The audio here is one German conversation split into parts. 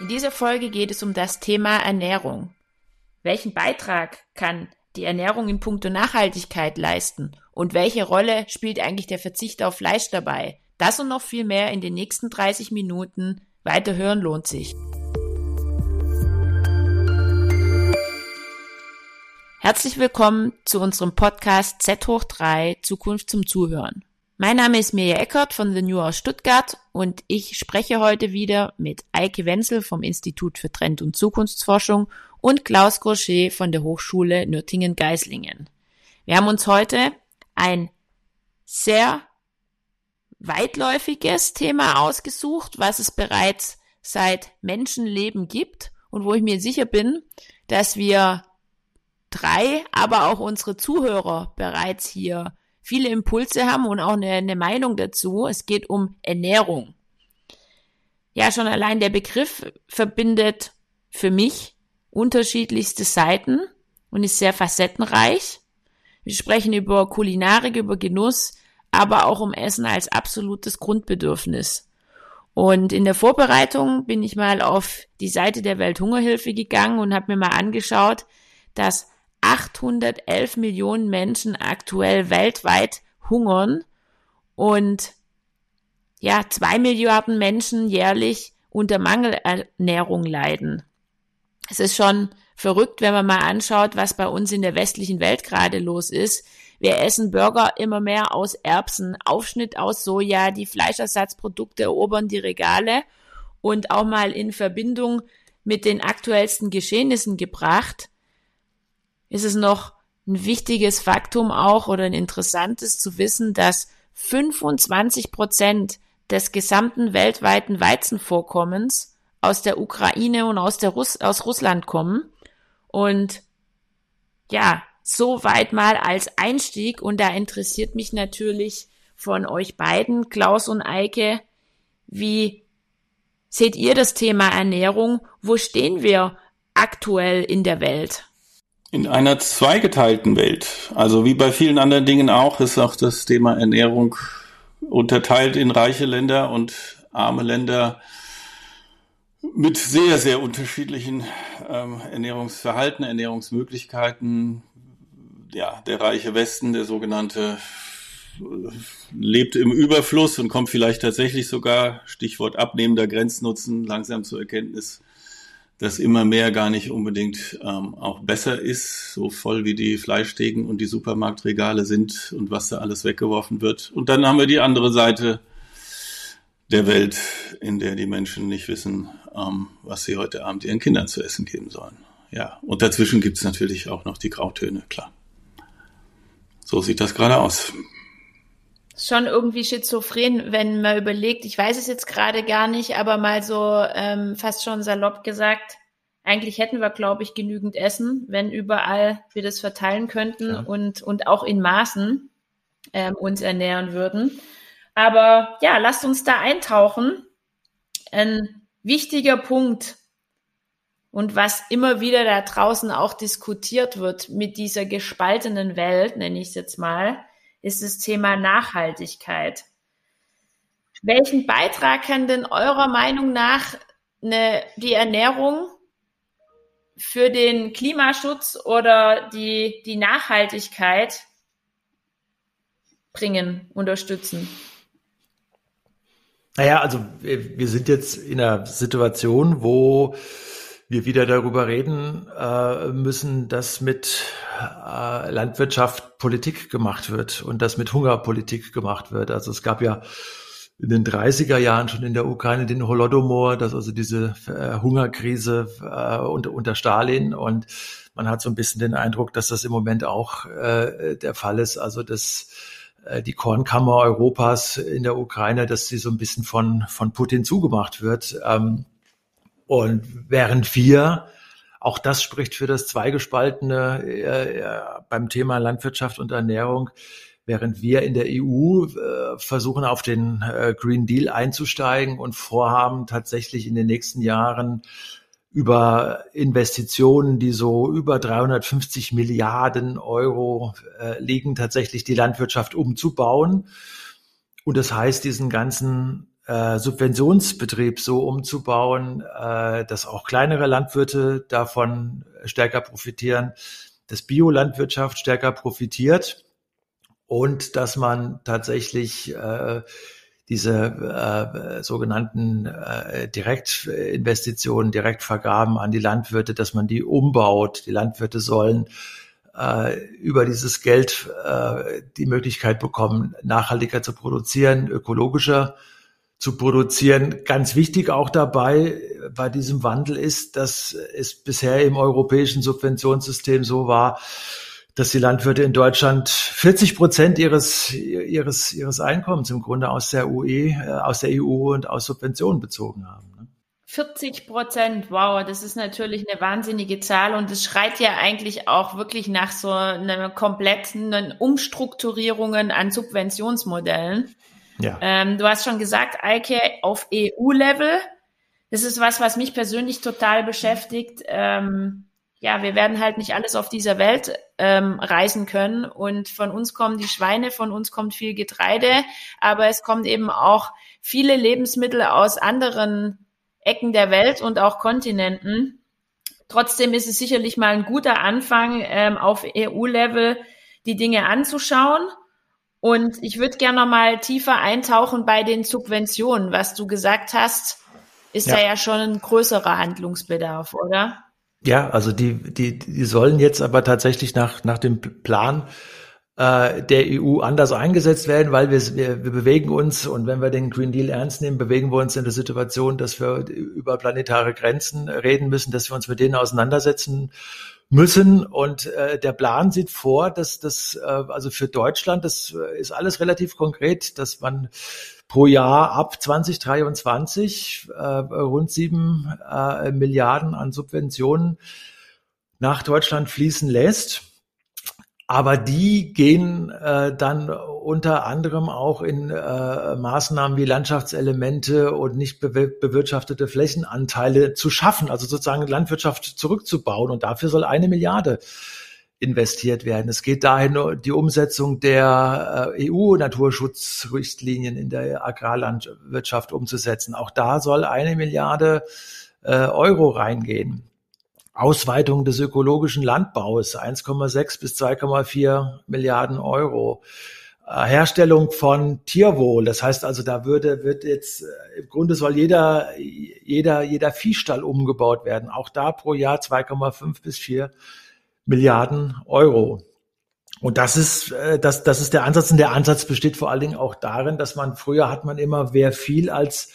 In dieser Folge geht es um das Thema Ernährung. Welchen Beitrag kann die Ernährung in puncto Nachhaltigkeit leisten? Und welche Rolle spielt eigentlich der Verzicht auf Fleisch dabei? Das und noch viel mehr in den nächsten 30 Minuten. Weiterhören lohnt sich. Herzlich willkommen zu unserem Podcast Z hoch 3 Zukunft zum Zuhören. Mein Name ist Mirja Eckert von The New aus Stuttgart und ich spreche heute wieder mit Eike Wenzel vom Institut für Trend- und Zukunftsforschung und Klaus Grochet von der Hochschule Nürtingen-Geislingen. Wir haben uns heute ein sehr weitläufiges Thema ausgesucht, was es bereits seit Menschenleben gibt und wo ich mir sicher bin, dass wir drei, aber auch unsere Zuhörer bereits hier viele Impulse haben und auch eine, eine Meinung dazu. Es geht um Ernährung. Ja, schon allein der Begriff verbindet für mich unterschiedlichste Seiten und ist sehr facettenreich. Wir sprechen über Kulinarik, über Genuss, aber auch um Essen als absolutes Grundbedürfnis. Und in der Vorbereitung bin ich mal auf die Seite der Welthungerhilfe gegangen und habe mir mal angeschaut, dass 811 Millionen Menschen aktuell weltweit hungern und ja, zwei Milliarden Menschen jährlich unter Mangelernährung leiden. Es ist schon verrückt, wenn man mal anschaut, was bei uns in der westlichen Welt gerade los ist. Wir essen Burger immer mehr aus Erbsen, Aufschnitt aus Soja, die Fleischersatzprodukte erobern die Regale und auch mal in Verbindung mit den aktuellsten Geschehnissen gebracht ist es noch ein wichtiges Faktum auch oder ein interessantes zu wissen, dass 25 Prozent des gesamten weltweiten Weizenvorkommens aus der Ukraine und aus, der Russ aus Russland kommen. Und ja, so weit mal als Einstieg. Und da interessiert mich natürlich von euch beiden, Klaus und Eike, wie seht ihr das Thema Ernährung? Wo stehen wir aktuell in der Welt? In einer zweigeteilten Welt, also wie bei vielen anderen Dingen auch, ist auch das Thema Ernährung unterteilt in reiche Länder und arme Länder mit sehr, sehr unterschiedlichen ähm, Ernährungsverhalten, Ernährungsmöglichkeiten. Ja, der reiche Westen, der sogenannte, lebt im Überfluss und kommt vielleicht tatsächlich sogar, Stichwort abnehmender Grenznutzen, langsam zur Erkenntnis, dass immer mehr gar nicht unbedingt ähm, auch besser ist, so voll wie die Fleischtheken und die Supermarktregale sind und was da alles weggeworfen wird. Und dann haben wir die andere Seite der Welt, in der die Menschen nicht wissen, ähm, was sie heute Abend ihren Kindern zu essen geben sollen. Ja, und dazwischen gibt's natürlich auch noch die Grautöne, klar. So sieht das gerade aus schon irgendwie schizophren, wenn man überlegt, ich weiß es jetzt gerade gar nicht, aber mal so ähm, fast schon salopp gesagt, eigentlich hätten wir, glaube ich, genügend Essen, wenn überall wir das verteilen könnten ja. und, und auch in Maßen ähm, uns ernähren würden. Aber ja, lasst uns da eintauchen. Ein wichtiger Punkt und was immer wieder da draußen auch diskutiert wird mit dieser gespaltenen Welt, nenne ich es jetzt mal, ist das Thema Nachhaltigkeit. Welchen Beitrag kann denn eurer Meinung nach eine, die Ernährung für den Klimaschutz oder die, die Nachhaltigkeit bringen, unterstützen? Naja, also wir sind jetzt in einer Situation, wo wir wieder darüber reden äh, müssen, dass mit äh, Landwirtschaft Politik gemacht wird und dass mit Hunger Politik gemacht wird. Also es gab ja in den 30er Jahren schon in der Ukraine den Holodomor, das also diese äh, Hungerkrise äh, unter, unter Stalin und man hat so ein bisschen den Eindruck, dass das im Moment auch äh, der Fall ist. Also dass äh, die Kornkammer Europas in der Ukraine, dass sie so ein bisschen von von Putin zugemacht wird. Ähm, und während wir, auch das spricht für das Zweigespaltene äh, äh, beim Thema Landwirtschaft und Ernährung, während wir in der EU äh, versuchen, auf den äh, Green Deal einzusteigen und vorhaben, tatsächlich in den nächsten Jahren über Investitionen, die so über 350 Milliarden Euro äh, liegen, tatsächlich die Landwirtschaft umzubauen. Und das heißt, diesen ganzen äh, Subventionsbetrieb so umzubauen, äh, dass auch kleinere Landwirte davon stärker profitieren, dass Biolandwirtschaft stärker profitiert und dass man tatsächlich äh, diese äh, sogenannten äh, Direktinvestitionen, Direktvergaben an die Landwirte, dass man die umbaut. Die Landwirte sollen äh, über dieses Geld äh, die Möglichkeit bekommen, nachhaltiger zu produzieren, ökologischer zu produzieren. Ganz wichtig auch dabei bei diesem Wandel ist, dass es bisher im europäischen Subventionssystem so war, dass die Landwirte in Deutschland 40 Prozent ihres, ihres, ihres Einkommens im Grunde aus der UE, äh, aus der EU und aus Subventionen bezogen haben. 40 ne? Prozent, wow, das ist natürlich eine wahnsinnige Zahl und es schreit ja eigentlich auch wirklich nach so einer kompletten Umstrukturierungen an Subventionsmodellen. Ja. Ähm, du hast schon gesagt, Eike, auf EU-Level. Das ist was, was mich persönlich total beschäftigt. Ähm, ja, wir werden halt nicht alles auf dieser Welt ähm, reisen können. Und von uns kommen die Schweine, von uns kommt viel Getreide, aber es kommt eben auch viele Lebensmittel aus anderen Ecken der Welt und auch Kontinenten. Trotzdem ist es sicherlich mal ein guter Anfang, ähm, auf EU-Level die Dinge anzuschauen. Und ich würde gerne noch mal tiefer eintauchen bei den Subventionen. Was du gesagt hast, ist ja. da ja schon ein größerer Handlungsbedarf, oder? Ja, also die, die, die sollen jetzt aber tatsächlich nach, nach dem Plan äh, der EU anders eingesetzt werden, weil wir, wir, wir bewegen uns und wenn wir den Green Deal ernst nehmen, bewegen wir uns in der Situation, dass wir über planetare Grenzen reden müssen, dass wir uns mit denen auseinandersetzen müssen. Und äh, der Plan sieht vor, dass das, äh, also für Deutschland, das ist alles relativ konkret, dass man pro Jahr ab 2023 äh, rund sieben äh, Milliarden an Subventionen nach Deutschland fließen lässt. Aber die gehen äh, dann unter anderem auch in äh, Maßnahmen wie Landschaftselemente und nicht bewirtschaftete Flächenanteile zu schaffen, also sozusagen Landwirtschaft zurückzubauen. Und dafür soll eine Milliarde investiert werden. Es geht dahin, die Umsetzung der äh, EU-Naturschutzrichtlinien in der Agrarlandwirtschaft umzusetzen. Auch da soll eine Milliarde äh, Euro reingehen. Ausweitung des ökologischen Landbaus 1,6 bis 2,4 Milliarden Euro. Äh, Herstellung von Tierwohl, das heißt also, da würde wird jetzt im Grunde soll jeder jeder jeder Viehstall umgebaut werden. Auch da pro Jahr 2,5 bis 4 Milliarden Euro. Und das ist, äh, das, das ist der Ansatz. Und der Ansatz besteht vor allen Dingen auch darin, dass man früher hat man immer, wer viel als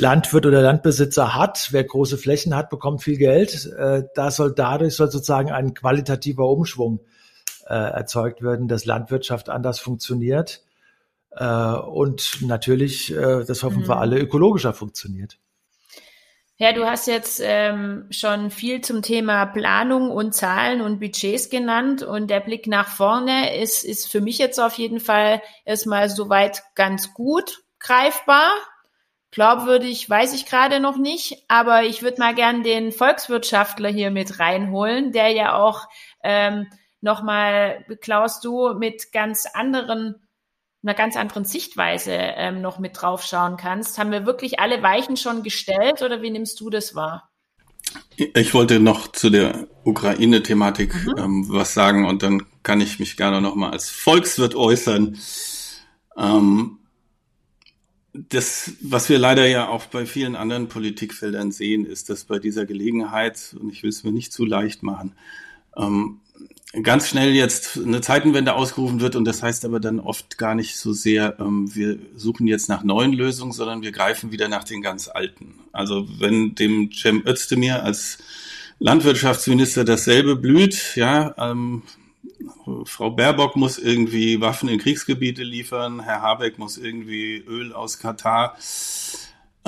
Landwirt oder Landbesitzer hat, wer große Flächen hat, bekommt viel Geld. Äh, da soll dadurch soll sozusagen ein qualitativer Umschwung äh, erzeugt werden, dass Landwirtschaft anders funktioniert. Äh, und natürlich, das hoffen mhm. wir alle, ökologischer funktioniert. Ja, du hast jetzt ähm, schon viel zum Thema Planung und Zahlen und Budgets genannt und der Blick nach vorne ist, ist für mich jetzt auf jeden Fall erstmal soweit ganz gut greifbar. Glaubwürdig weiß ich gerade noch nicht, aber ich würde mal gern den Volkswirtschaftler hier mit reinholen, der ja auch ähm, nochmal, Klaus, du mit ganz anderen einer ganz anderen Sichtweise ähm, noch mit draufschauen kannst. Haben wir wirklich alle Weichen schon gestellt oder wie nimmst du das wahr? Ich wollte noch zu der Ukraine-Thematik mhm. ähm, was sagen und dann kann ich mich gerne nochmal als Volkswirt äußern. Ähm, das, was wir leider ja auch bei vielen anderen Politikfeldern sehen, ist, dass bei dieser Gelegenheit, und ich will es mir nicht zu leicht machen, ähm, ganz schnell jetzt eine Zeitenwende ausgerufen wird und das heißt aber dann oft gar nicht so sehr, ähm, wir suchen jetzt nach neuen Lösungen, sondern wir greifen wieder nach den ganz alten. Also wenn dem Cem Özdemir als Landwirtschaftsminister dasselbe blüht, ja, ähm, Frau Baerbock muss irgendwie Waffen in Kriegsgebiete liefern, Herr Habeck muss irgendwie Öl aus Katar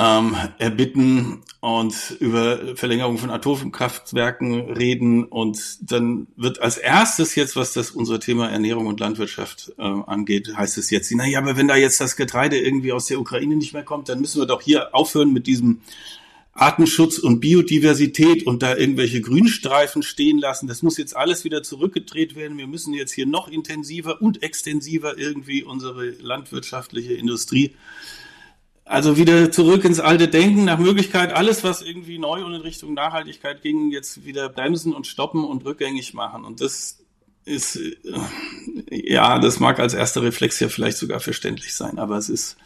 ähm, erbitten und über Verlängerung von Atomkraftwerken reden. Und dann wird als erstes jetzt, was das unser Thema Ernährung und Landwirtschaft äh, angeht, heißt es jetzt, na ja, aber wenn da jetzt das Getreide irgendwie aus der Ukraine nicht mehr kommt, dann müssen wir doch hier aufhören mit diesem Artenschutz und Biodiversität und da irgendwelche Grünstreifen stehen lassen. Das muss jetzt alles wieder zurückgedreht werden. Wir müssen jetzt hier noch intensiver und extensiver irgendwie unsere landwirtschaftliche Industrie also wieder zurück ins alte Denken, nach Möglichkeit alles, was irgendwie neu und in Richtung Nachhaltigkeit ging, jetzt wieder bremsen und stoppen und rückgängig machen. Und das ist, äh, ja, das mag als erster Reflex ja vielleicht sogar verständlich sein, aber es ist,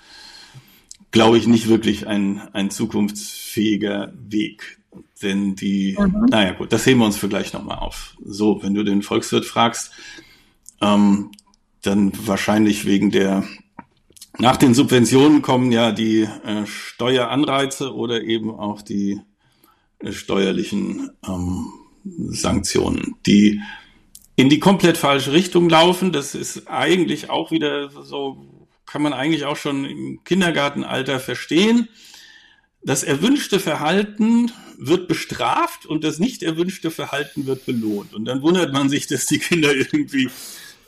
glaube ich, nicht wirklich ein, ein zukunftsfähiger Weg. Denn die, mhm. naja gut, das heben wir uns für gleich nochmal auf. So, wenn du den Volkswirt fragst, ähm, dann wahrscheinlich wegen der nach den Subventionen kommen ja die äh, Steueranreize oder eben auch die äh, steuerlichen ähm, Sanktionen, die in die komplett falsche Richtung laufen. Das ist eigentlich auch wieder so, kann man eigentlich auch schon im Kindergartenalter verstehen. Das erwünschte Verhalten wird bestraft und das nicht erwünschte Verhalten wird belohnt. Und dann wundert man sich, dass die Kinder irgendwie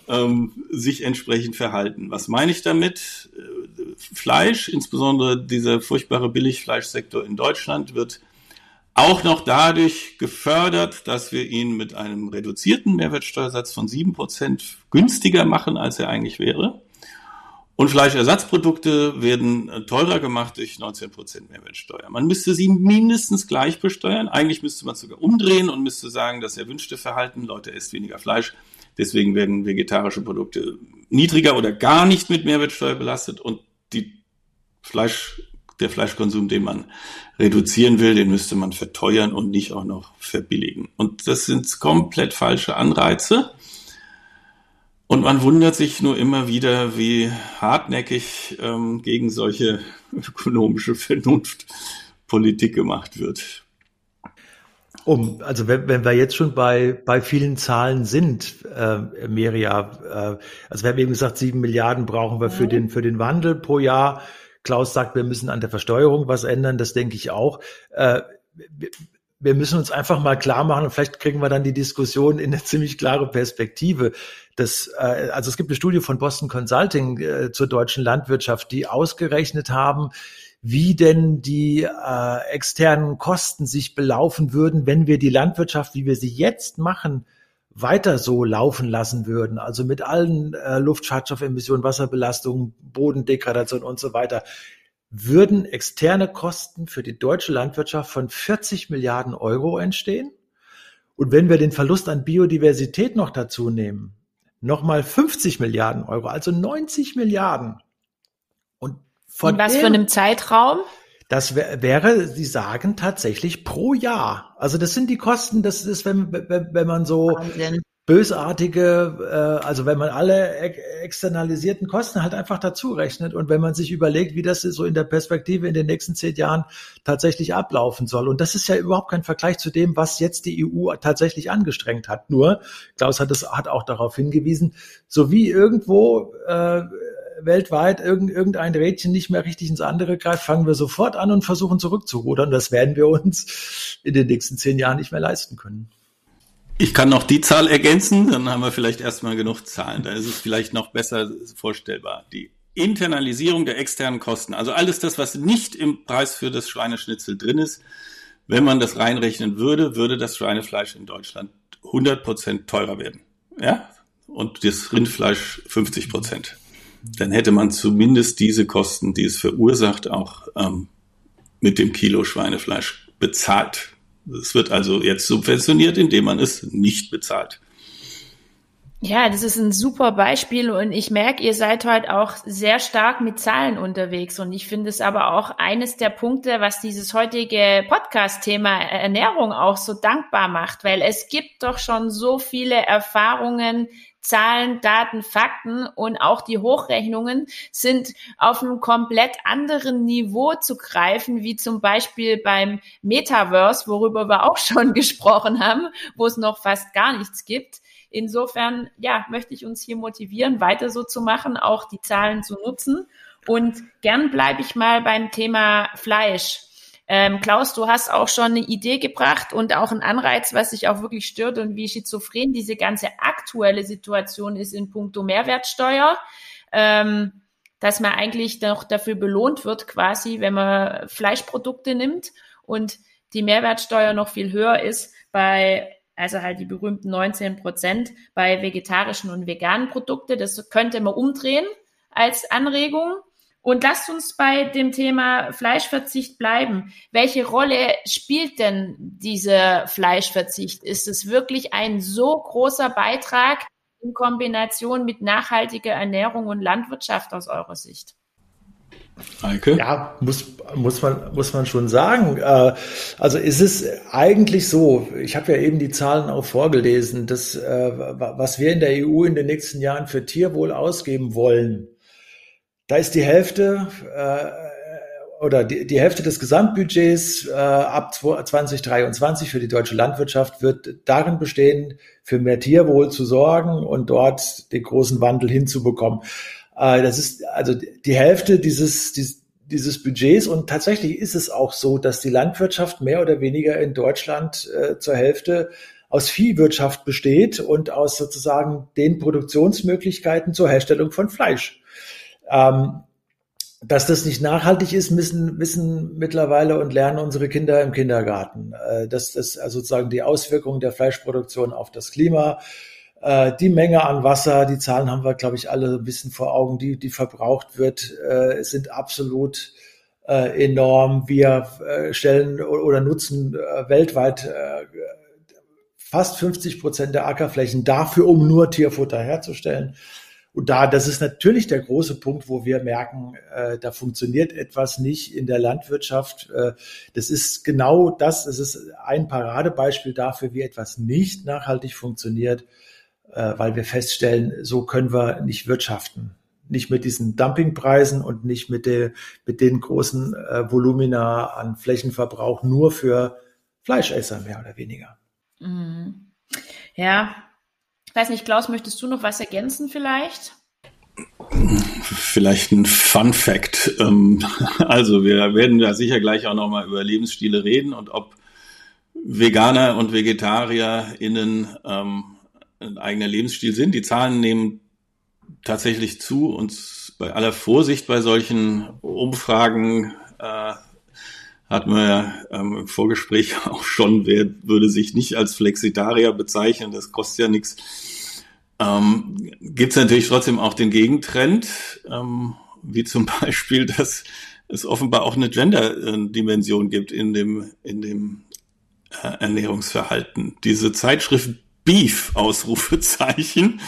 ähm, sich entsprechend verhalten. Was meine ich damit? Äh, Fleisch, insbesondere dieser furchtbare Billigfleischsektor in Deutschland, wird auch noch dadurch gefördert, dass wir ihn mit einem reduzierten Mehrwertsteuersatz von sieben Prozent günstiger machen, als er eigentlich wäre. Und Fleischersatzprodukte werden äh, teurer gemacht durch 19 Prozent Mehrwertsteuer. Man müsste sie mindestens gleich besteuern. Eigentlich müsste man es sogar umdrehen und müsste sagen, das erwünschte Verhalten, Leute, esst weniger Fleisch, Deswegen werden vegetarische Produkte niedriger oder gar nicht mit Mehrwertsteuer belastet und die Fleisch, der Fleischkonsum, den man reduzieren will, den müsste man verteuern und nicht auch noch verbilligen. Und das sind komplett falsche Anreize. Und man wundert sich nur immer wieder, wie hartnäckig ähm, gegen solche ökonomische Vernunft Politik gemacht wird. Um, also wenn, wenn wir jetzt schon bei, bei vielen Zahlen sind, äh, Meria, äh, also wir haben eben gesagt, sieben Milliarden brauchen wir für mhm. den, für den Wandel pro Jahr. Klaus sagt, wir müssen an der Versteuerung was ändern, das denke ich auch. Äh, wir müssen uns einfach mal klar machen und vielleicht kriegen wir dann die Diskussion in eine ziemlich klare Perspektive. Das, äh, also es gibt eine Studie von Boston Consulting äh, zur deutschen Landwirtschaft, die ausgerechnet haben, wie denn die äh, externen Kosten sich belaufen würden, wenn wir die Landwirtschaft, wie wir sie jetzt machen, weiter so laufen lassen würden, also mit allen äh, Luftschadstoffemissionen, Wasserbelastung, Bodendegradation und so weiter, würden externe Kosten für die deutsche Landwirtschaft von 40 Milliarden Euro entstehen. Und wenn wir den Verlust an Biodiversität noch dazu nehmen, nochmal 50 Milliarden Euro, also 90 Milliarden. Von In was dem, für einem Zeitraum? Das wär, wäre, Sie sagen tatsächlich pro Jahr. Also das sind die Kosten, das ist, wenn, wenn, wenn man so Wahnsinn. Bösartige, äh, also wenn man alle externalisierten Kosten halt einfach dazu rechnet und wenn man sich überlegt, wie das so in der Perspektive in den nächsten zehn Jahren tatsächlich ablaufen soll. Und das ist ja überhaupt kein Vergleich zu dem, was jetzt die EU tatsächlich angestrengt hat. Nur, Klaus hat es hat auch darauf hingewiesen, so wie irgendwo äh, weltweit irgendein Rädchen nicht mehr richtig ins andere greift, fangen wir sofort an und versuchen zurückzurudern. Das werden wir uns in den nächsten zehn Jahren nicht mehr leisten können. Ich kann noch die Zahl ergänzen, dann haben wir vielleicht erstmal genug Zahlen. Dann ist es vielleicht noch besser vorstellbar. Die Internalisierung der externen Kosten, also alles das, was nicht im Preis für das Schweineschnitzel drin ist, wenn man das reinrechnen würde, würde das Schweinefleisch in Deutschland 100 Prozent teurer werden. Ja? Und das Rindfleisch 50 Prozent dann hätte man zumindest diese Kosten, die es verursacht, auch ähm, mit dem Kilo Schweinefleisch bezahlt. Es wird also jetzt subventioniert, indem man es nicht bezahlt. Ja, das ist ein super Beispiel und ich merke, ihr seid heute auch sehr stark mit Zahlen unterwegs und ich finde es aber auch eines der Punkte, was dieses heutige Podcast-Thema Ernährung auch so dankbar macht, weil es gibt doch schon so viele Erfahrungen, Zahlen, Daten, Fakten und auch die Hochrechnungen sind auf einem komplett anderen Niveau zu greifen, wie zum Beispiel beim Metaverse, worüber wir auch schon gesprochen haben, wo es noch fast gar nichts gibt. Insofern, ja, möchte ich uns hier motivieren, weiter so zu machen, auch die Zahlen zu nutzen. Und gern bleibe ich mal beim Thema Fleisch. Ähm, Klaus, du hast auch schon eine Idee gebracht und auch einen Anreiz, was sich auch wirklich stört und wie schizophren diese ganze aktuelle Situation ist in puncto Mehrwertsteuer. Ähm, dass man eigentlich noch dafür belohnt wird, quasi, wenn man Fleischprodukte nimmt und die Mehrwertsteuer noch viel höher ist bei also halt die berühmten 19 Prozent bei vegetarischen und veganen Produkten. Das könnte man umdrehen als Anregung. Und lasst uns bei dem Thema Fleischverzicht bleiben. Welche Rolle spielt denn dieser Fleischverzicht? Ist es wirklich ein so großer Beitrag in Kombination mit nachhaltiger Ernährung und Landwirtschaft aus eurer Sicht? Heike? Ja, muss, muss, man, muss man schon sagen. Äh, also ist es eigentlich so, ich habe ja eben die Zahlen auch vorgelesen, dass äh, was wir in der EU in den nächsten Jahren für Tierwohl ausgeben wollen, da ist die Hälfte äh, oder die, die Hälfte des Gesamtbudgets ab 2023 für die deutsche Landwirtschaft wird darin bestehen, für mehr Tierwohl zu sorgen und dort den großen Wandel hinzubekommen. Äh, das ist also die Hälfte dieses, dieses, dieses Budgets und tatsächlich ist es auch so, dass die Landwirtschaft mehr oder weniger in Deutschland äh, zur Hälfte aus Viehwirtschaft besteht und aus sozusagen den Produktionsmöglichkeiten zur Herstellung von Fleisch. Ähm, dass das nicht nachhaltig ist, müssen, wissen mittlerweile und lernen unsere Kinder im Kindergarten. Äh, das also sozusagen die Auswirkungen der Fleischproduktion auf das Klima, äh, die Menge an Wasser, die Zahlen haben wir, glaube ich, alle ein bisschen vor Augen, die, die verbraucht wird, äh, sind absolut äh, enorm. Wir äh, stellen oder nutzen äh, weltweit äh, fast 50 Prozent der Ackerflächen dafür, um nur Tierfutter herzustellen. Und da, das ist natürlich der große Punkt, wo wir merken, äh, da funktioniert etwas nicht in der Landwirtschaft. Äh, das ist genau das. Es ist ein Paradebeispiel dafür, wie etwas nicht nachhaltig funktioniert äh, weil wir feststellen, so können wir nicht wirtschaften. Nicht mit diesen Dumpingpreisen und nicht mit, der, mit den großen äh, Volumina an Flächenverbrauch nur für Fleischesser mehr oder weniger. Mhm. Ja, ich weiß nicht, Klaus, möchtest du noch was ergänzen vielleicht? Vielleicht ein Fun Fact. Ähm, also wir werden da sicher gleich auch nochmal über Lebensstile reden und ob Veganer und VegetarierInnen ähm, ein eigener Lebensstil sind. Die Zahlen nehmen tatsächlich zu und bei aller Vorsicht bei solchen Umfragen äh, hat man ja ähm, im Vorgespräch auch schon, wer würde sich nicht als Flexitarier bezeichnen, das kostet ja nichts. Ähm, Gibt es natürlich trotzdem auch den Gegentrend, ähm, wie zum Beispiel, dass es offenbar auch eine Gender-Dimension gibt in dem, in dem äh, Ernährungsverhalten. Diese Zeitschrift Beef, Ausrufezeichen,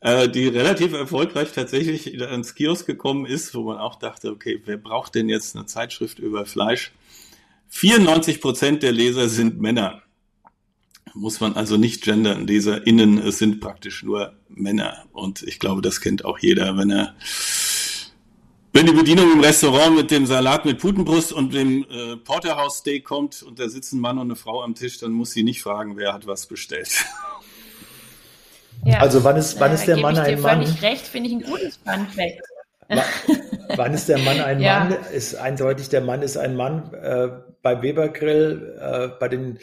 äh, die relativ erfolgreich tatsächlich ins Kiosk gekommen ist, wo man auch dachte, okay, wer braucht denn jetzt eine Zeitschrift über Fleisch? 94 Prozent der Leser sind Männer. Muss man also nicht gendern. LeserInnen, es sind praktisch nur Männer. Und ich glaube, das kennt auch jeder, wenn er wenn die Bedienung im Restaurant mit dem Salat mit Putenbrust und dem äh, Porterhouse Steak kommt und da sitzen ein Mann und eine Frau am Tisch, dann muss sie nicht fragen, wer hat was bestellt. Ja, also wann ist, wann ist der Mann ein Mann? Völlig recht, finde ich ein gutes Fun wann ist der Mann ein ja. Mann? Ist eindeutig, der Mann ist ein Mann. Äh, bei Weber Grill, äh, bei den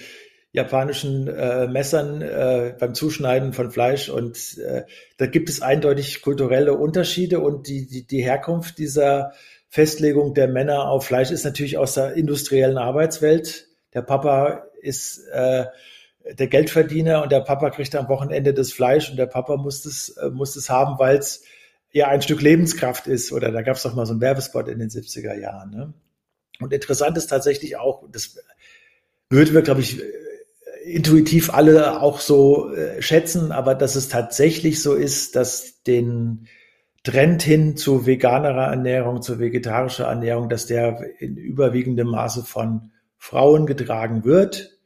japanischen äh, Messern äh, beim Zuschneiden von Fleisch und äh, da gibt es eindeutig kulturelle Unterschiede und die, die, die Herkunft dieser Festlegung der Männer auf Fleisch ist natürlich aus der industriellen Arbeitswelt. Der Papa ist äh, der Geldverdiener und der Papa kriegt am Wochenende das Fleisch und der Papa muss es, äh, muss es haben, weil es ja ein Stück Lebenskraft ist. Oder da gab es doch mal so einen Werbespot in den 70er Jahren. Ne? Und interessant ist tatsächlich auch, das würden wir, glaube ich, intuitiv alle auch so äh, schätzen, aber dass es tatsächlich so ist, dass den Trend hin zu veganerer Ernährung, zu vegetarischer Ernährung, dass der in überwiegendem Maße von Frauen getragen wird.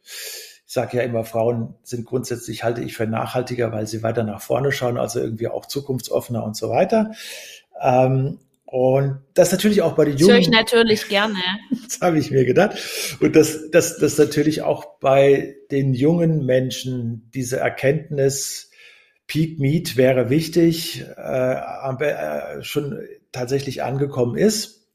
Ich sage ja immer, Frauen sind grundsätzlich, halte ich für nachhaltiger, weil sie weiter nach vorne schauen, also irgendwie auch zukunftsoffener und so weiter. Ähm, und das natürlich auch bei den Jungen. Das höre ich natürlich gerne. Das habe ich mir gedacht. Und das, das, das natürlich auch bei den jungen Menschen diese Erkenntnis, Peak Meat wäre wichtig, äh, äh, schon tatsächlich angekommen ist.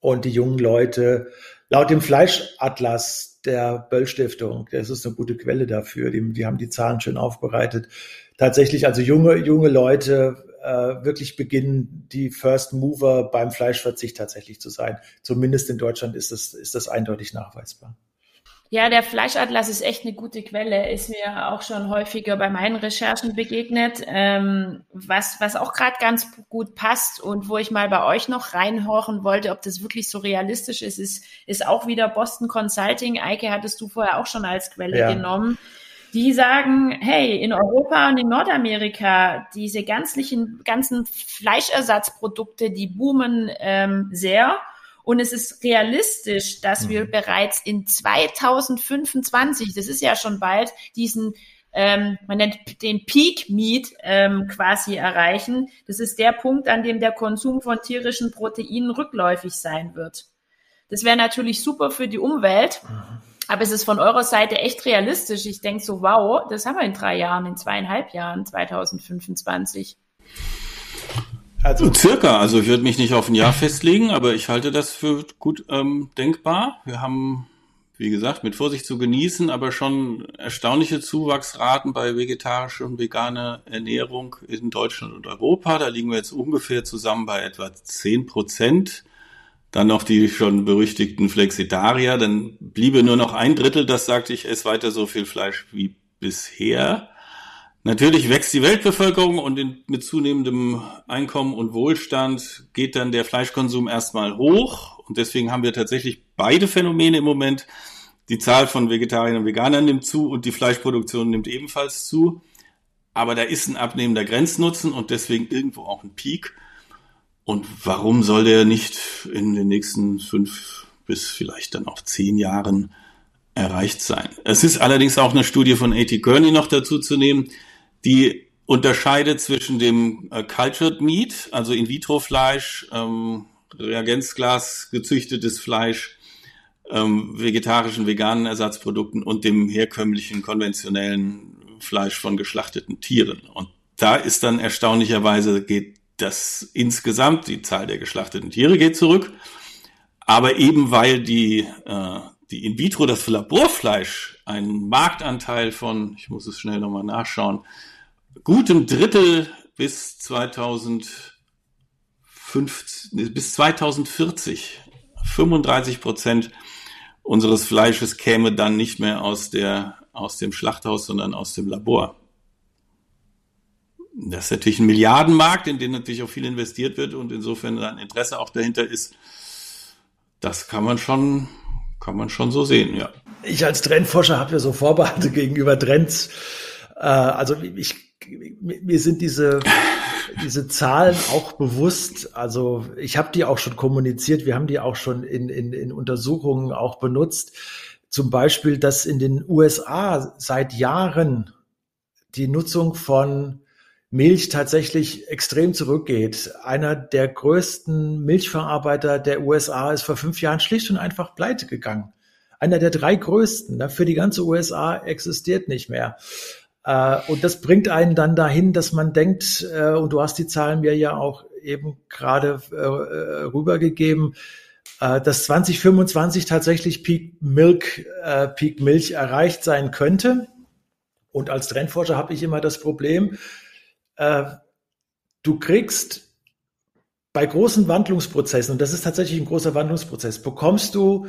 Und die jungen Leute, laut dem Fleischatlas der Böll Stiftung, das ist eine gute Quelle dafür, die, die haben die Zahlen schön aufbereitet, tatsächlich also junge, junge Leute äh, wirklich beginnen, die First Mover beim Fleischverzicht tatsächlich zu sein. Zumindest in Deutschland ist das, ist das eindeutig nachweisbar. Ja, der Fleischatlas ist echt eine gute Quelle, ist mir auch schon häufiger bei meinen Recherchen begegnet. Ähm, was, was auch gerade ganz gut passt und wo ich mal bei euch noch reinhorchen wollte, ob das wirklich so realistisch ist, ist, ist auch wieder Boston Consulting. Eike hattest du vorher auch schon als Quelle ja. genommen. Die sagen, hey, in Europa und in Nordamerika, diese ganzlichen, ganzen Fleischersatzprodukte, die boomen ähm, sehr. Und es ist realistisch, dass mhm. wir bereits in 2025, das ist ja schon bald, diesen ähm, man nennt den Peak Meat ähm, quasi erreichen. Das ist der Punkt, an dem der Konsum von tierischen Proteinen rückläufig sein wird. Das wäre natürlich super für die Umwelt, mhm. aber es ist von eurer Seite echt realistisch. Ich denke so, wow, das haben wir in drei Jahren, in zweieinhalb Jahren, 2025. Also circa, also ich würde mich nicht auf ein Jahr festlegen, aber ich halte das für gut ähm, denkbar. Wir haben, wie gesagt, mit Vorsicht zu genießen, aber schon erstaunliche Zuwachsraten bei vegetarischer und veganer Ernährung in Deutschland und Europa. Da liegen wir jetzt ungefähr zusammen bei etwa zehn Prozent. Dann noch die schon berüchtigten Flexitarier. Dann bliebe nur noch ein Drittel, das sagte ich, esse weiter so viel Fleisch wie bisher. Natürlich wächst die Weltbevölkerung und in, mit zunehmendem Einkommen und Wohlstand geht dann der Fleischkonsum erstmal hoch. Und deswegen haben wir tatsächlich beide Phänomene im Moment. Die Zahl von Vegetariern und Veganern nimmt zu und die Fleischproduktion nimmt ebenfalls zu. Aber da ist ein abnehmender Grenznutzen und deswegen irgendwo auch ein Peak. Und warum soll der nicht in den nächsten fünf bis vielleicht dann auch zehn Jahren erreicht sein? Es ist allerdings auch eine Studie von A.T. Kearney noch dazu zu nehmen, die unterscheidet zwischen dem äh, Cultured Meat, also In-vitro-Fleisch, ähm, Reagenzglas gezüchtetes Fleisch, ähm, vegetarischen, veganen Ersatzprodukten und dem herkömmlichen, konventionellen Fleisch von geschlachteten Tieren. Und da ist dann erstaunlicherweise geht das insgesamt, die Zahl der geschlachteten Tiere geht zurück. Aber eben weil die, äh, die In-vitro, das Laborfleisch, einen Marktanteil von, ich muss es schnell nochmal nachschauen, gutem Drittel bis 2050, bis 2040. 35 Prozent unseres Fleisches käme dann nicht mehr aus der, aus dem Schlachthaus, sondern aus dem Labor. Das ist natürlich ein Milliardenmarkt, in den natürlich auch viel investiert wird und insofern ein Interesse auch dahinter ist. Das kann man schon, kann man schon so sehen, ja. Ich als Trendforscher habe ja so Vorbehalte gegenüber Trends. Äh, also ich mir sind diese, diese Zahlen auch bewusst. Also ich habe die auch schon kommuniziert. Wir haben die auch schon in, in, in Untersuchungen auch benutzt. Zum Beispiel, dass in den USA seit Jahren die Nutzung von Milch tatsächlich extrem zurückgeht. Einer der größten Milchverarbeiter der USA ist vor fünf Jahren schlicht und einfach pleite gegangen. Einer der drei größten. Für die ganze USA existiert nicht mehr. Äh, und das bringt einen dann dahin, dass man denkt, äh, und du hast die Zahlen mir ja auch eben gerade äh, rübergegeben, dass 2025 tatsächlich Peak Milk, Peak Milch erreicht sein könnte. Und als Trendforscher habe ich immer das Problem, du kriegst bei großen Wandlungsprozessen, und das ist tatsächlich ein großer Wandlungsprozess, bekommst du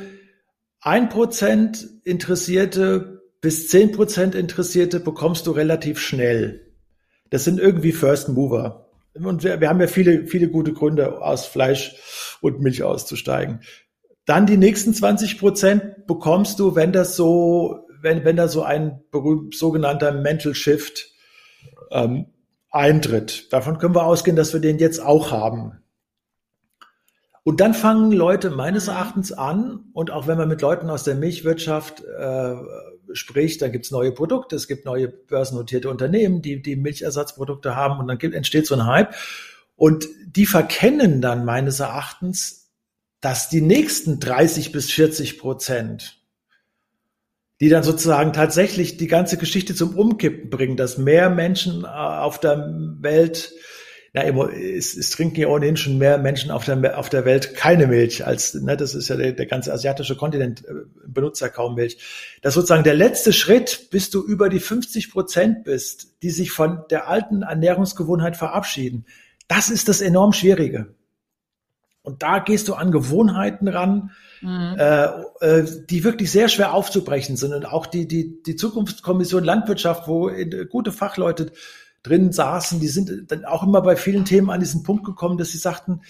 ein Prozent interessierte bis zehn Prozent Interessierte bekommst du relativ schnell. Das sind irgendwie First Mover. Und wir, wir haben ja viele, viele gute Gründe, aus Fleisch und Milch auszusteigen. Dann die nächsten 20 Prozent bekommst du, wenn das so, wenn, wenn da so ein berühmt sogenannter Mental Shift ähm, eintritt. Davon können wir ausgehen, dass wir den jetzt auch haben. Und dann fangen Leute meines Erachtens an, und auch wenn man mit Leuten aus der Milchwirtschaft äh, spricht, dann gibt es neue Produkte, es gibt neue börsennotierte Unternehmen, die, die Milchersatzprodukte haben und dann gibt, entsteht so ein Hype. Und die verkennen dann meines Erachtens, dass die nächsten 30 bis 40 Prozent, die dann sozusagen tatsächlich die ganze Geschichte zum Umkippen bringen, dass mehr Menschen äh, auf der Welt na, es, es trinken ja ohnehin schon mehr Menschen auf der, auf der Welt keine Milch als, ne, das ist ja der, der ganze asiatische Kontinent äh, benutzt ja kaum Milch. Das ist sozusagen der letzte Schritt, bis du über die 50 Prozent bist, die sich von der alten Ernährungsgewohnheit verabschieden. Das ist das enorm Schwierige. Und da gehst du an Gewohnheiten ran, mhm. äh, äh, die wirklich sehr schwer aufzubrechen sind. Und auch die, die, die Zukunftskommission Landwirtschaft, wo gute Fachleute drin saßen, die sind dann auch immer bei vielen Themen an diesen Punkt gekommen, dass sie sagten,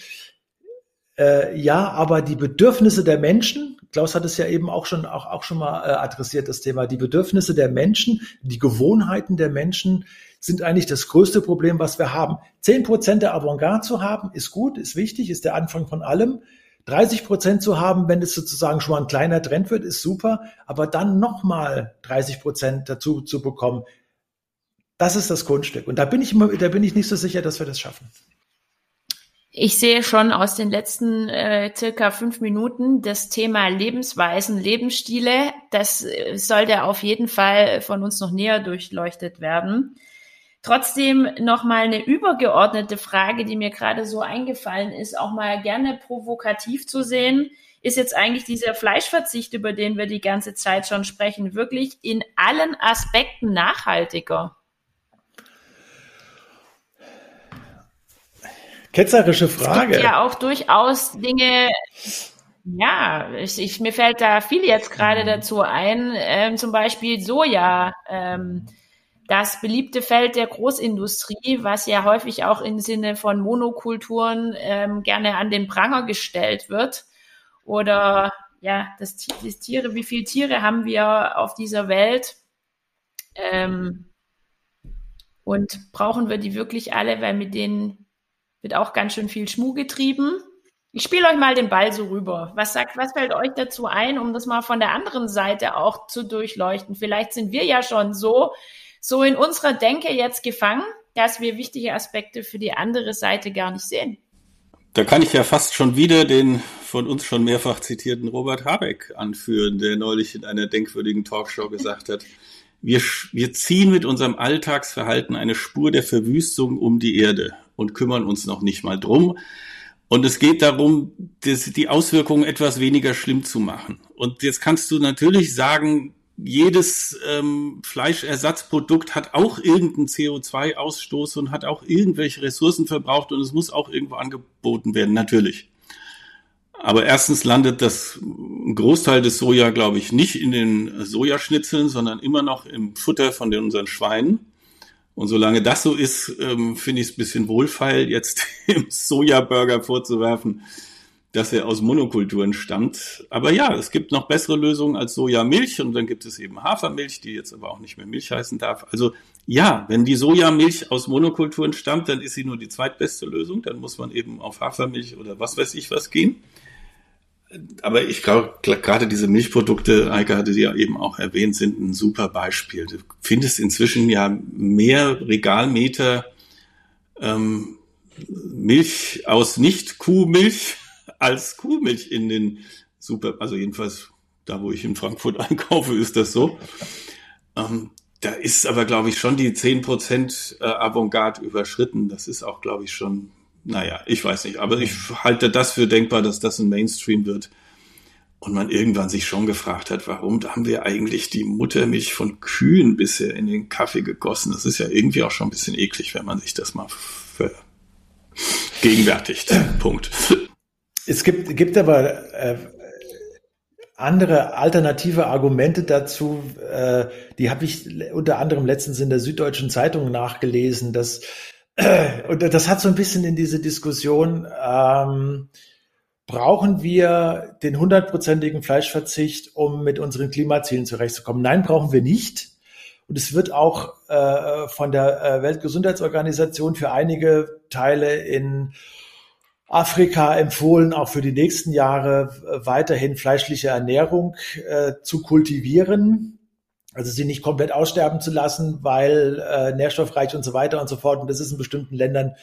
äh, ja, aber die Bedürfnisse der Menschen, Klaus hat es ja eben auch schon, auch, auch schon mal äh, adressiert, das Thema, die Bedürfnisse der Menschen, die Gewohnheiten der Menschen sind eigentlich das größte Problem, was wir haben. Zehn Prozent der Avantgarde zu haben, ist gut, ist wichtig, ist der Anfang von allem. 30 Prozent zu haben, wenn es sozusagen schon mal ein kleiner Trend wird, ist super. Aber dann nochmal 30 Prozent dazu zu bekommen, das ist das Kunststück. Und da bin ich immer, da bin ich nicht so sicher, dass wir das schaffen. Ich sehe schon aus den letzten äh, circa fünf Minuten das Thema Lebensweisen, Lebensstile. Das äh, sollte auf jeden Fall von uns noch näher durchleuchtet werden. Trotzdem noch mal eine übergeordnete Frage, die mir gerade so eingefallen ist, auch mal gerne provokativ zu sehen. Ist jetzt eigentlich dieser Fleischverzicht, über den wir die ganze Zeit schon sprechen, wirklich in allen Aspekten nachhaltiger? Ketzerische Frage. Es gibt ja auch durchaus Dinge, ja, ich, ich, mir fällt da viel jetzt gerade dazu ein, ähm, zum Beispiel Soja, ähm, das beliebte Feld der Großindustrie, was ja häufig auch im Sinne von Monokulturen ähm, gerne an den Pranger gestellt wird. Oder ja, das, das Tiere, wie viele Tiere haben wir auf dieser Welt? Ähm, und brauchen wir die wirklich alle, weil mit denen wird auch ganz schön viel Schmuh getrieben. Ich spiele euch mal den Ball so rüber. Was sagt, was fällt euch dazu ein, um das mal von der anderen Seite auch zu durchleuchten? Vielleicht sind wir ja schon so, so in unserer Denke jetzt gefangen, dass wir wichtige Aspekte für die andere Seite gar nicht sehen. Da kann ich ja fast schon wieder den von uns schon mehrfach zitierten Robert Habeck anführen, der neulich in einer denkwürdigen Talkshow gesagt hat, wir, wir ziehen mit unserem Alltagsverhalten eine Spur der Verwüstung um die Erde und kümmern uns noch nicht mal drum. Und es geht darum, das, die Auswirkungen etwas weniger schlimm zu machen. Und jetzt kannst du natürlich sagen, jedes ähm, Fleischersatzprodukt hat auch irgendeinen CO2-Ausstoß und hat auch irgendwelche Ressourcen verbraucht und es muss auch irgendwo angeboten werden, natürlich. Aber erstens landet das Großteil des Soja, glaube ich, nicht in den Sojaschnitzeln, sondern immer noch im Futter von den, unseren Schweinen. Und solange das so ist, ähm, finde ich es ein bisschen wohlfeil, jetzt im Sojaburger vorzuwerfen, dass er aus Monokulturen stammt. Aber ja, es gibt noch bessere Lösungen als Sojamilch und dann gibt es eben Hafermilch, die jetzt aber auch nicht mehr Milch heißen darf. Also ja, wenn die Sojamilch aus Monokulturen stammt, dann ist sie nur die zweitbeste Lösung. Dann muss man eben auf Hafermilch oder was weiß ich was gehen aber ich glaube, gerade diese Milchprodukte, Eike hatte sie ja eben auch erwähnt, sind ein super Beispiel. Du findest inzwischen ja mehr Regalmeter ähm, Milch aus Nicht-Kuhmilch als Kuhmilch in den Super, also jedenfalls da, wo ich in Frankfurt einkaufe, ist das so. Ähm, da ist aber, glaube ich, schon die 10% äh, Avantgarde überschritten. Das ist auch, glaube ich, schon naja, ich weiß nicht, aber ich halte das für denkbar, dass das ein Mainstream wird. Und man irgendwann sich schon gefragt hat, warum haben wir eigentlich die Muttermilch von Kühen bisher in den Kaffee gegossen? Das ist ja irgendwie auch schon ein bisschen eklig, wenn man sich das mal gegenwärtigt. Punkt. Es gibt, gibt aber äh, andere alternative Argumente dazu, äh, die habe ich unter anderem letztens in der Süddeutschen Zeitung nachgelesen, dass und das hat so ein bisschen in diese Diskussion, ähm, brauchen wir den hundertprozentigen Fleischverzicht, um mit unseren Klimazielen zurechtzukommen? Nein, brauchen wir nicht. Und es wird auch äh, von der äh, Weltgesundheitsorganisation für einige Teile in Afrika empfohlen, auch für die nächsten Jahre weiterhin fleischliche Ernährung äh, zu kultivieren also sie nicht komplett aussterben zu lassen, weil äh, nährstoffreich und so weiter und so fort. Und das ist in bestimmten Ländern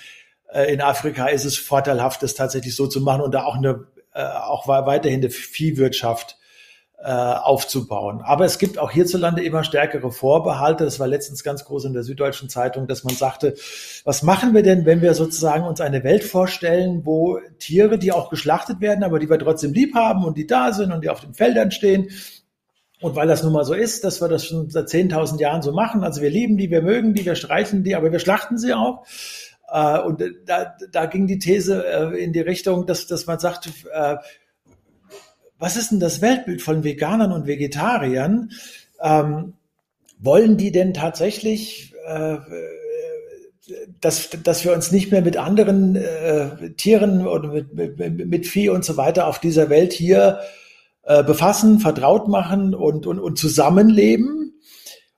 äh, in Afrika ist es vorteilhaft, das tatsächlich so zu machen und da auch eine äh, auch weiterhin eine Viehwirtschaft äh, aufzubauen. Aber es gibt auch hierzulande immer stärkere Vorbehalte. Das war letztens ganz groß in der Süddeutschen Zeitung, dass man sagte, was machen wir denn, wenn wir sozusagen uns eine Welt vorstellen, wo Tiere, die auch geschlachtet werden, aber die wir trotzdem lieb haben und die da sind und die auf den Feldern stehen, und weil das nun mal so ist, dass wir das schon seit 10.000 Jahren so machen, also wir lieben die, wir mögen die, wir streichen die, aber wir schlachten sie auch. Äh, und da, da ging die These äh, in die Richtung, dass, dass man sagt, äh, was ist denn das Weltbild von Veganern und Vegetariern? Ähm, wollen die denn tatsächlich, äh, dass, dass wir uns nicht mehr mit anderen äh, Tieren oder mit, mit, mit Vieh und so weiter auf dieser Welt hier äh, befassen, vertraut machen und, und, und zusammenleben?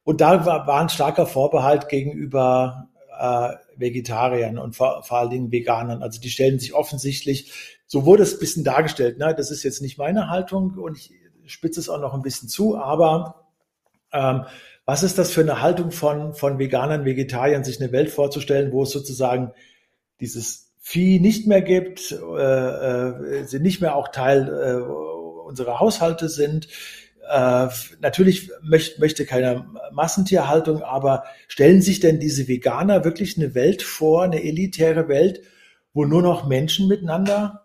Und da war, war ein starker Vorbehalt gegenüber äh, Vegetariern und vor, vor allen Dingen Veganern. Also die stellen sich offensichtlich, so wurde es ein bisschen dargestellt, ne? das ist jetzt nicht meine Haltung und ich spitze es auch noch ein bisschen zu, aber ähm, was ist das für eine Haltung von, von Veganern, Vegetariern, sich eine Welt vorzustellen, wo es sozusagen dieses Vieh nicht mehr gibt, äh, äh, sie nicht mehr auch Teil äh, unserer Haushalte sind, äh, natürlich möcht, möchte keiner Massentierhaltung, aber stellen sich denn diese Veganer wirklich eine Welt vor, eine elitäre Welt, wo nur noch Menschen miteinander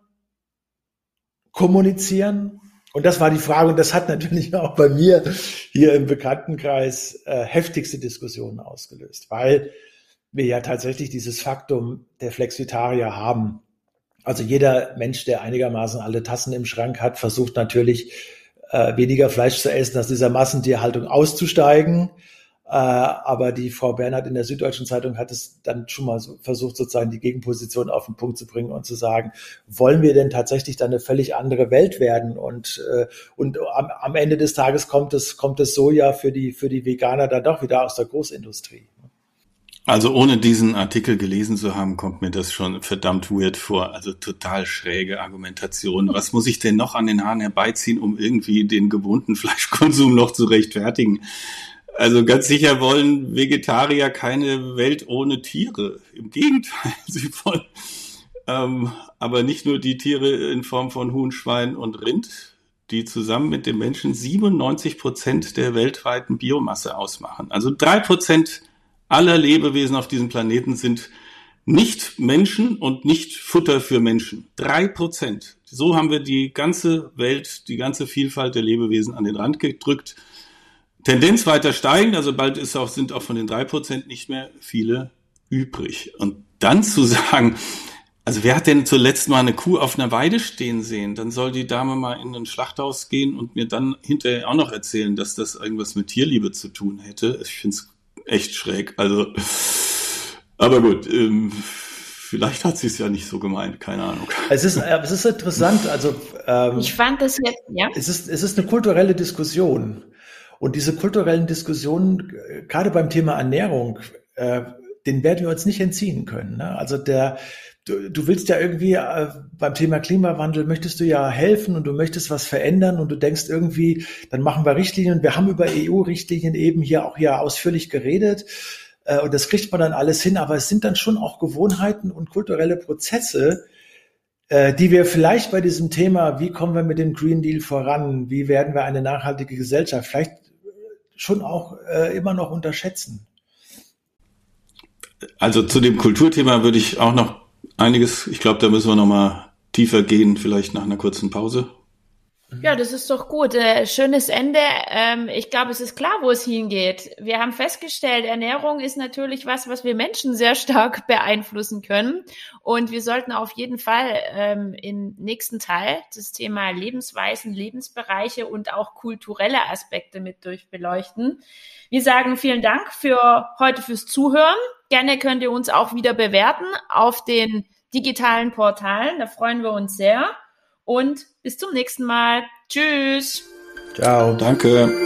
kommunizieren? Und das war die Frage, und das hat natürlich auch bei mir hier im Bekanntenkreis äh, heftigste Diskussionen ausgelöst, weil wir ja tatsächlich dieses Faktum der Flexitarier haben. Also jeder Mensch, der einigermaßen alle Tassen im Schrank hat, versucht natürlich äh, weniger Fleisch zu essen, aus dieser Massentierhaltung auszusteigen. Äh, aber die Frau Bernhard in der Süddeutschen Zeitung hat es dann schon mal so versucht, sozusagen die Gegenposition auf den Punkt zu bringen und zu sagen, wollen wir denn tatsächlich dann eine völlig andere Welt werden? Und, äh, und am, am Ende des Tages kommt es, kommt es Soja für die, für die Veganer dann doch wieder aus der Großindustrie. Also ohne diesen Artikel gelesen zu haben, kommt mir das schon verdammt weird vor. Also total schräge Argumentation. Was muss ich denn noch an den Haaren herbeiziehen, um irgendwie den gewohnten Fleischkonsum noch zu rechtfertigen? Also ganz sicher wollen Vegetarier keine Welt ohne Tiere. Im Gegenteil, sie wollen ähm, aber nicht nur die Tiere in Form von Huhn, Schwein und Rind, die zusammen mit den Menschen 97 Prozent der weltweiten Biomasse ausmachen. Also drei Prozent aller Lebewesen auf diesem Planeten sind nicht Menschen und nicht Futter für Menschen. Drei Prozent. So haben wir die ganze Welt, die ganze Vielfalt der Lebewesen an den Rand gedrückt. Tendenz weiter steigend, also bald ist auch, sind auch von den drei Prozent nicht mehr viele übrig. Und dann zu sagen, also wer hat denn zuletzt mal eine Kuh auf einer Weide stehen sehen? Dann soll die Dame mal in ein Schlachthaus gehen und mir dann hinterher auch noch erzählen, dass das irgendwas mit Tierliebe zu tun hätte. Ich finde es echt schräg. Also, aber gut, ähm, vielleicht hat sie es ja nicht so gemeint, keine Ahnung. Es ist, äh, es ist interessant, also ähm, ich fand das jetzt, ja. Es ist, es ist eine kulturelle Diskussion. Und diese kulturellen Diskussionen, äh, gerade beim Thema Ernährung, äh, den werden wir uns nicht entziehen können. Ne? Also der, du, du willst ja irgendwie äh, beim Thema Klimawandel möchtest du ja helfen und du möchtest was verändern und du denkst irgendwie, dann machen wir Richtlinien. Wir haben über EU-Richtlinien eben hier auch ja ausführlich geredet äh, und das kriegt man dann alles hin. Aber es sind dann schon auch Gewohnheiten und kulturelle Prozesse, äh, die wir vielleicht bei diesem Thema, wie kommen wir mit dem Green Deal voran, wie werden wir eine nachhaltige Gesellschaft, vielleicht schon auch äh, immer noch unterschätzen. Also zu dem Kulturthema würde ich auch noch einiges, ich glaube, da müssen wir nochmal tiefer gehen, vielleicht nach einer kurzen Pause. Ja, das ist doch gut. Äh, schönes Ende. Ähm, ich glaube, es ist klar, wo es hingeht. Wir haben festgestellt, Ernährung ist natürlich was, was wir Menschen sehr stark beeinflussen können. Und wir sollten auf jeden Fall ähm, im nächsten Teil das Thema Lebensweisen, Lebensbereiche und auch kulturelle Aspekte mit durchbeleuchten. Wir sagen vielen Dank für heute fürs Zuhören. Gerne könnt ihr uns auch wieder bewerten auf den digitalen Portalen. Da freuen wir uns sehr. Und bis zum nächsten Mal. Tschüss. Ciao. Danke.